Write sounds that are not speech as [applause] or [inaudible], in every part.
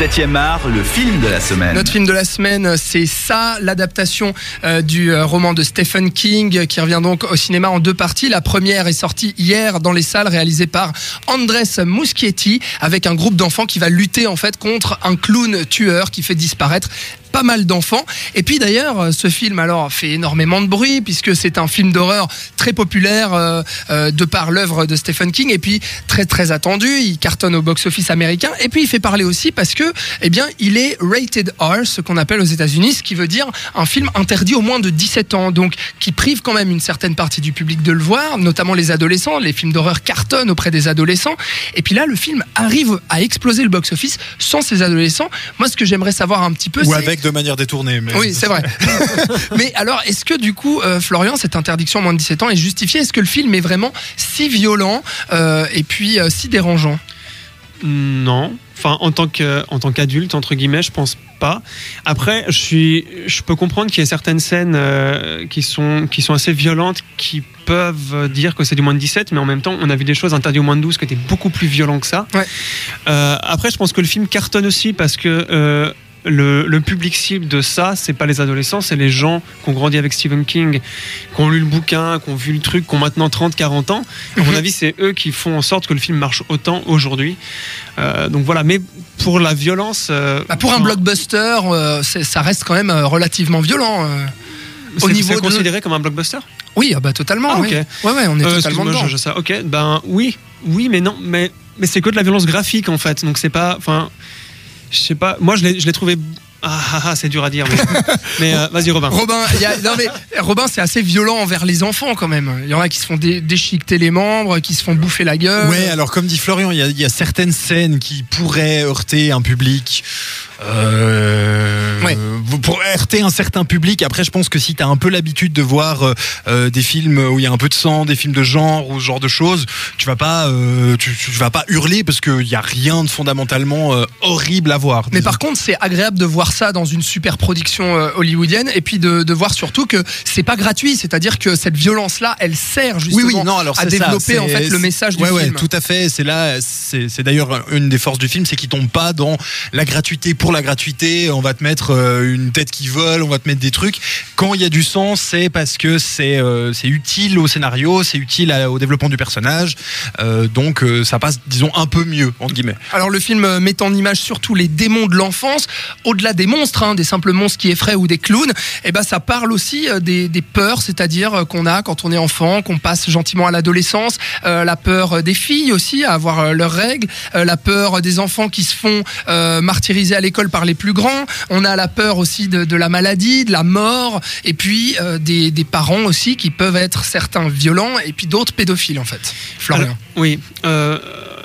7e art, le film de la semaine. Notre film de la semaine, c'est ça, l'adaptation euh, du euh, roman de Stephen King, qui revient donc au cinéma en deux parties. La première est sortie hier dans les salles, réalisée par Andres Muschietti, avec un groupe d'enfants qui va lutter en fait contre un clown tueur qui fait disparaître pas mal d'enfants. Et puis d'ailleurs, ce film alors fait énormément de bruit puisque c'est un film d'horreur très populaire euh, euh, de par l'œuvre de Stephen King et puis très très attendu. Il cartonne au box-office américain et puis il fait parler aussi parce que eh bien il est rated R, ce qu'on appelle aux États-Unis, ce qui veut dire un film interdit au moins de 17 ans, donc qui prive quand même une certaine partie du public de le voir, notamment les adolescents. Les films d'horreur cartonnent auprès des adolescents. Et puis là, le film arrive à exploser le box-office sans ces adolescents. Moi, ce que j'aimerais savoir un petit peu, c'est de manière détournée. Mais... oui, c'est vrai. [laughs] mais alors, est-ce que du coup, euh, Florian, cette interdiction à moins de 17 ans est justifiée? Est-ce que le film est vraiment si violent euh, et puis euh, si dérangeant? Non. Enfin, en tant que, en tant qu'adulte, entre guillemets, je pense pas. Après, je suis, je peux comprendre qu'il y a certaines scènes euh, qui sont, qui sont assez violentes, qui peuvent dire que c'est du moins de 17, mais en même temps, on a vu des choses interdites au moins de 12 qui étaient beaucoup plus violents que ça. Ouais. Euh, après, je pense que le film cartonne aussi parce que euh, le, le public cible de ça, c'est pas les adolescents, c'est les gens qui ont grandi avec Stephen King, qui ont lu le bouquin, qui ont vu le truc, qui ont maintenant 30, 40 ans. À mon avis, c'est eux qui font en sorte que le film marche autant aujourd'hui. Euh, donc voilà, mais pour la violence. euh, Bah, Pour un blockbuster, euh, ça reste quand même relativement violent. au niveau c'est de- considéré comme un blockbuster? Oui, ah bah totalement. Ah, oui. Ouais, ouais, on est totalement dedans. je- je sais. Ok, ben oui, oui, mais non, mais mais c'est que de la violence graphique en fait, donc c'est pas, enfin, je sais pas. Moi, je l'ai, je l'ai trouvé. Ah, ah, ah, c'est dur à dire, mais, [laughs] mais, euh, vas-y Robin. Robin, il y a- non, mais Robin, c'est assez violent envers les enfants quand même. Il y en a qui se font dé- déchiqueter les membres, qui se font bouffer la gueule. Ouais, alors comme dit Florian, il y, a- il y a certaines scènes qui pourraient heurter un public. Euh, Ouais. Pour heurter un certain public. Après, je pense que si tu as un peu l'habitude de voir euh, euh, des films où il y a un peu de sang, des films de genre ou ce genre de choses, tu vas pas, euh, tu, tu vas pas hurler parce qu'il y a rien de fondamentalement horrible à voir. Mais par contre, c'est agréable de voir ça dans une super production hollywoodienne et puis de, de voir surtout que c'est pas gratuit, c'est-à-dire que cette violence-là, elle sert justement oui, oui, non, alors à ça, développer en fait le message du ouais, ouais, film. tout à fait. C'est là, c'est c'est d'ailleurs une des forces du film, c'est qu'il tombe pas dans la gratuité pour la gratuité. On va te mettre euh, une tête qui vole, on va te mettre des trucs. Quand il y a du sens, c'est parce que c'est euh, c'est utile au scénario, c'est utile au développement du personnage. Euh, donc ça passe, disons, un peu mieux entre guillemets. Alors le film met en image surtout les démons de l'enfance, au-delà des monstres, hein, des simples monstres qui effraient ou des clowns. Et ben ça parle aussi des, des peurs, c'est-à-dire qu'on a quand on est enfant, qu'on passe gentiment à l'adolescence, la peur des filles aussi à avoir leurs règles, la peur des enfants qui se font martyriser à l'école par les plus grands. On a la peur aussi de, la maladie, de la mort, et puis euh, des, parents aussi qui peuvent être certains violents et puis d'autres pédophiles en fait. Florian. Oui. euh,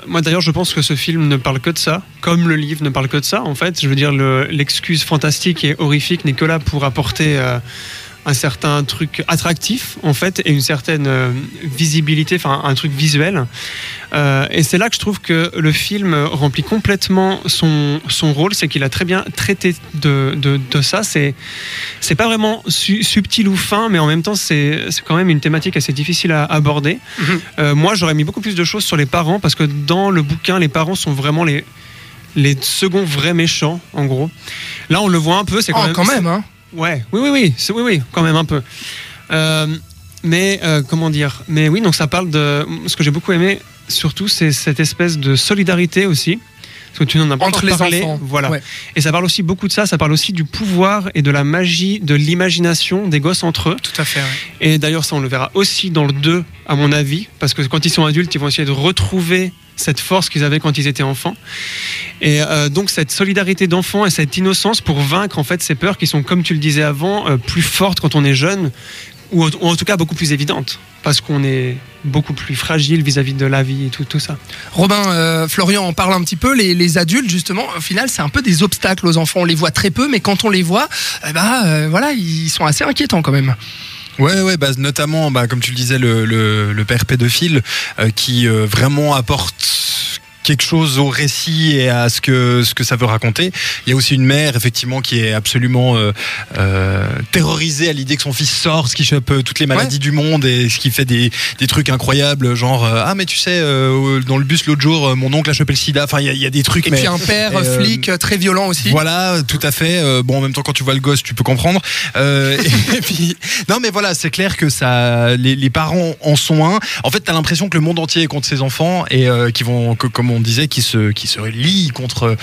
moi d'ailleurs, je pense que ce film ne parle que de ça, comme le livre ne parle que de ça. En fait, je veux dire, le- l'excuse fantastique et horrifique n'est que là pour apporter euh, un certain truc attractif, en fait, et une certaine euh, visibilité, enfin un truc visuel. Euh, et c'est là que je trouve que le film remplit complètement son, son rôle, c'est qu'il a très bien traité de, de, de ça. C'est c'est pas vraiment su- subtil ou fin, mais en même temps, c'est quand même une thématique assez difficile à aborder. Mhm. Euh, moi, j'aurais mis beaucoup plus de choses sur les parents parce que dans le bouquin, les parents sont vraiment les les seconds vrais méchants, en gros. Là, on le voit un peu. C'est quand Oh, même. quand même, hein. Ouais, oui, oui, oui, oui, oui, quand même un peu. Euh, mais euh, comment dire? Mais oui, donc ça parle de. Ce que j'ai beaucoup aimé, surtout, c'est cette espèce de solidarité aussi. Parce que tu n'en as pas Entre les parlé. enfants. Voilà. Ouais. Et ça parle aussi beaucoup de ça. Ça parle aussi du pouvoir et de la magie, de l'imagination des gosses entre eux. Tout à fait. ouais. Et d'ailleurs, ça, on le verra aussi dans le 2, à mon avis, parce que quand ils sont adultes, ils vont essayer de retrouver cette force qu'ils avaient quand ils étaient enfants. Et euh, donc, cette solidarité d'enfants et cette innocence pour vaincre en fait ces peurs qui sont, comme tu le disais avant, euh, plus fortes quand on est jeune, ou, en- ou en tout cas beaucoup plus évidentes, parce qu'on est beaucoup plus fragile vis-à-vis de la vie et tout, ça. Robin, euh, Florian en parle un petit peu. Les, les adultes, justement, au final, c'est un peu des obstacles aux enfants. On les voit très peu, mais quand on les voit, eh ben, voilà, ils sont assez inquiétants quand même. Ouais, ouais, bah, notamment, bah, comme tu le disais, le, le, le père pédophile euh, qui euh, vraiment apporte quelque chose au récit et à ce que ce que ça veut raconter. Il y a aussi une mère effectivement qui est absolument euh, euh, terrorisée à l'idée que son fils sort, ce qui chope euh, toutes les maladies du monde et ce qui fait des, des trucs incroyables, genre ah mais tu sais dans le bus l'autre jour mon oncle a chopé le sida. Enfin il y, a- il y a des trucs. Et mais, puis un père flic très violent aussi. Voilà, tout à fait. Bon, en même temps, quand tu vois le gosse, tu peux comprendre. Et [laughs] puis, non, mais voilà, c'est clair que ça, les, les parents en sont un. En fait, t'as l'impression que le monde entier est contre ses enfants et qui vont, que- comme on disait, qui se, qui se lient contre,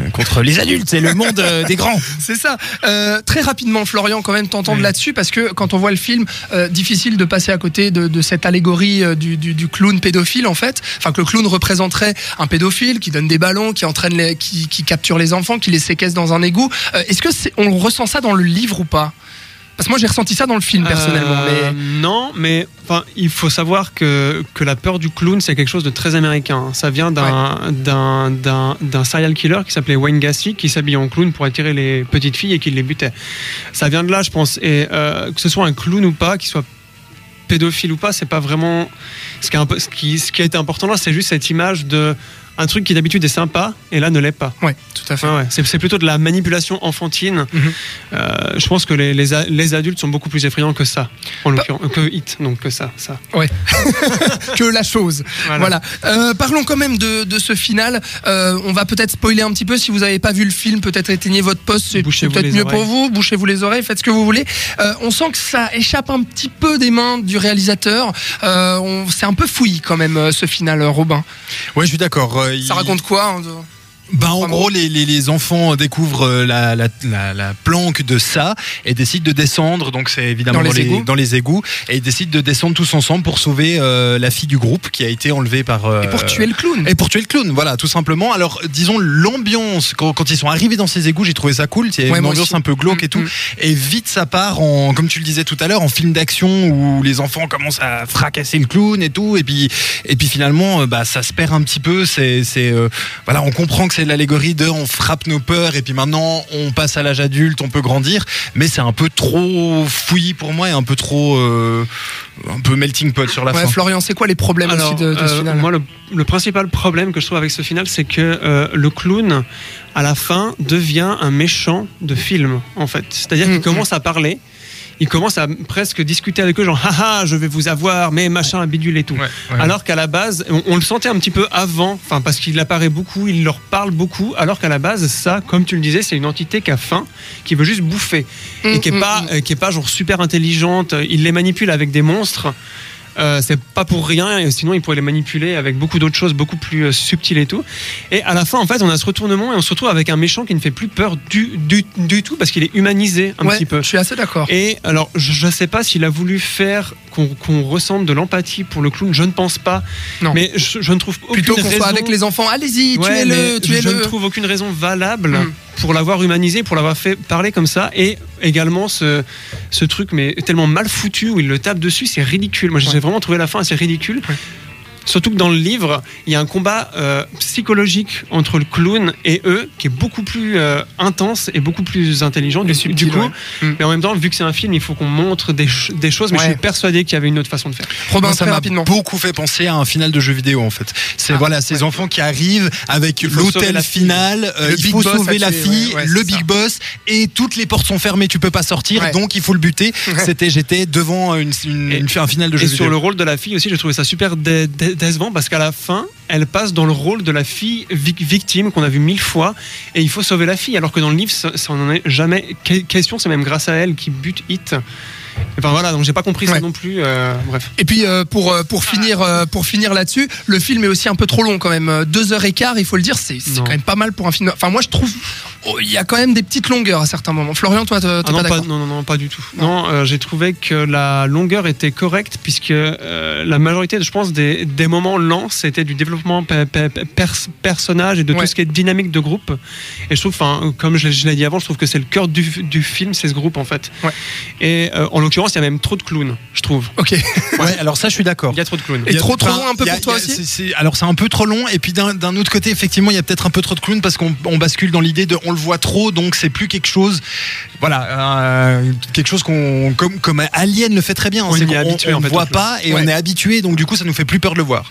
euh, contre les adultes. C'est le monde euh, des grands. [laughs] C'est ça. Euh, très rapidement, Florian, quand même, t'entendre là-dessus, parce que quand on voit le film, euh, difficile de passer à côté de, de cette allégorie du, du- du clown pédophile, en fait. Enfin, que le clown représenterait un pédophile qui donne des ballons, qui entraîne les, qui, qui capture les enfants, qui les séquestre dans un égout. Euh, Est-ce que on ressent ça dans le livre ou pas? Parce que moi, j'ai ressenti ça dans le film, personnellement. Euh, mais... Non, mais enfin, il faut savoir que, que la peur du clown, c'est quelque chose de très américain. Ça vient d'un d'un serial killer qui s'appelait Wayne Gacy, qui s'habillait en clown pour attirer les petites filles et qui les butait. Ça vient de là, je pense. Et euh, que ce soit un clown ou pas, qu'il soit pédophile ou pas, c'est pas vraiment. Ce qui, est un peu- ce, qui, ce qui a été important là, c'est juste cette image de un truc qui d'habitude est sympa et là ne l'est pas. Ouais, tout à fait. Ouais, ouais. C'est plutôt de la manipulation enfantine. Mhm. Euh, je pense que les, les, a- les adultes sont beaucoup plus effrayants que ça, en l'occurrence, que Hit, donc que ça. ça. [laughs] que la chose. Voilà. Euh, parlons quand même de, de ce final. Euh, on va peut-être spoiler un petit peu. Si vous n'avez pas vu le film, peut-être éteignez votre poste. C'est peut-être mieux oreilles. pour vous. Bouchez-vous les oreilles. Faites ce que vous voulez. Euh, on sent que ça échappe un petit peu des mains du réalisateur. Euh, on- c'est un peu fouillis quand même ce final, Robin. Ouais, je suis d'accord. Euh, Ça il- raconte quoi hein, de- Bah, en gros, les, les, les enfants découvrent euh, la, la, la, la planque de ça et décident de descendre. Donc, c'est évidemment Dans dans les égouts. dans les égouts. Et ils décident de descendre tous ensemble pour sauver euh, la fille du groupe qui a été enlevée par. euh, Et pour tuer le clown. Et pour tuer le clown, voilà, tout simplement. Alors, disons, l'ambiance, quand, quand ils sont arrivés dans ces égouts, j'ai trouvé ça cool. Ouais, une ambiance aussi. un peu glauque et tout. Mm, Et vite, ça part en, comme tu le disais tout à l'heure, en film d'action où les enfants commencent à fracasser le clown et tout. Et puis, et puis finalement, bah, ça se perd un petit peu. C'est, c'est, euh, voilà, on comprend que c'est l'allégorie de on frappe nos peurs et puis maintenant on passe à l'âge adulte, on peut grandir. Mais c'est un peu trop fouillis pour moi et un peu trop, euh, un peu melting pot sur la Ouais, fin. Florian, c'est quoi les problèmes Alors, aussi de, de ce euh, final moi, le, le principal problème que je trouve avec ce final, c'est que euh, le clown, à la fin, devient un méchant de film, en fait. C'est-à-dire Mm, qu'il commence à parler. Il commence à presque discuter avec eux, genre, haha, je vais vous avoir, mais machin, bidule et tout. Ouais. Alors qu'à la base, on, on le sentait un petit peu avant, enfin parce qu'il apparaît beaucoup, il leur parle beaucoup, alors qu'à la base, ça, comme tu le disais, c'est une entité qui a faim, qui veut juste bouffer et qui est Mm, pas, mm, euh, qui est pas genre super intelligente. Il les manipule avec des monstres. Euh, c'est pas pour rien, et sinon il pourrait les manipuler avec beaucoup d'autres choses, beaucoup plus euh, subtiles et tout. Et à la fin, en fait, on a ce retournement et on se retrouve avec un méchant qui ne fait plus peur du, du, du tout parce qu'il est humanisé un ouais, petit peu. Je suis assez d'accord. Et alors, je ne sais pas s'il a voulu faire qu'on ressente de l'empathie pour le clown, je ne pense pas. Non. Mais je, je ne trouve aucune Plutôt qu'on soit avec les enfants. Allez-y, Ouais, tuez-le, mais je tuez-le. ne trouve aucune raison valable Mm. Pour l'avoir humanisé, pour l'avoir fait parler comme ça. Et également ce, ce truc, mais tellement mal foutu où il le tape dessus, c'est ridicule. Moi, j'ai Ouais. vraiment trouvé la fin assez ridicule. Ouais. Surtout que dans le livre, il y a un combat euh, psychologique entre le clown et eux qui est beaucoup plus euh, intense et beaucoup plus intelligent. Du, Et subtil, du coup, ouais. Mm. mais en même temps, vu que c'est un film, il faut qu'on montre des, ch- des choses. Mais Ouais. je suis persuadé qu'il y avait une autre façon de faire. Robin, ça m'a beaucoup fait penser à un final de jeu vidéo en fait. C'est Ah, voilà ces ouais. enfants qui arrivent avec l'hôtel final, euh, il big faut boss sauver la fille, le c'est big boss et toutes les portes sont fermées, tu peux pas sortir, Ouais. donc il faut le buter. C'était j'étais devant une, une- Et- une- un final de jeu Et vidéo. sur le rôle de la fille aussi, j'ai trouvé ça super dé- dé- parce qu'à la fin, elle passe dans le rôle de la fille vic- victime qu'on a vu mille fois et il faut sauver la fille alors que dans le livre, ça, ça en est jamais que- question. C'est même grâce à elle qui bute Hit. Enfin voilà, donc j'ai pas compris Ouais. ça non plus. euh, bref. Et puis euh, pour euh, pour finir pour finir là-dessus, le film est aussi un peu trop long quand même. Deux heures et quart, il faut le dire, c'est quand même pas mal pour un film. Enfin moi je trouve, oh, il y a quand même des petites longueurs à certains moments. Florian, toi t'es Ah pas d'accord non, non, non, pas du tout. Non. Non, euh, j'ai trouvé que la longueur était correcte puisque la majorité, je pense, des, des moments lents, c'était du développement pe- pe- pe- pers- personnage et de Ouais. tout ce qui est dynamique de groupe. Et je trouve, comme je l'ai- dit avant, je trouve que c'est le cœur du, du film, c'est ce groupe en fait. Ouais. Et en l'occurrence, il y a même trop de clowns, je trouve. Ok. Ouais, alors ça je suis d'accord. Il y a trop de clowns. Et Il y a- trop, trop long un peu a- pour toi aussi c'est- c'est- Alors c'est un peu trop long et puis d'un d'un autre côté effectivement il y a peut-être un peu trop de clowns parce qu'on on bascule dans l'idée de on le voit trop donc c'est plus quelque chose voilà euh, quelque chose qu'on comme comme Alien le fait très bien On c'est y est habitué, on en fait, voit pas et Ouais. on est habitué donc du coup ça nous fait plus peur de le voir.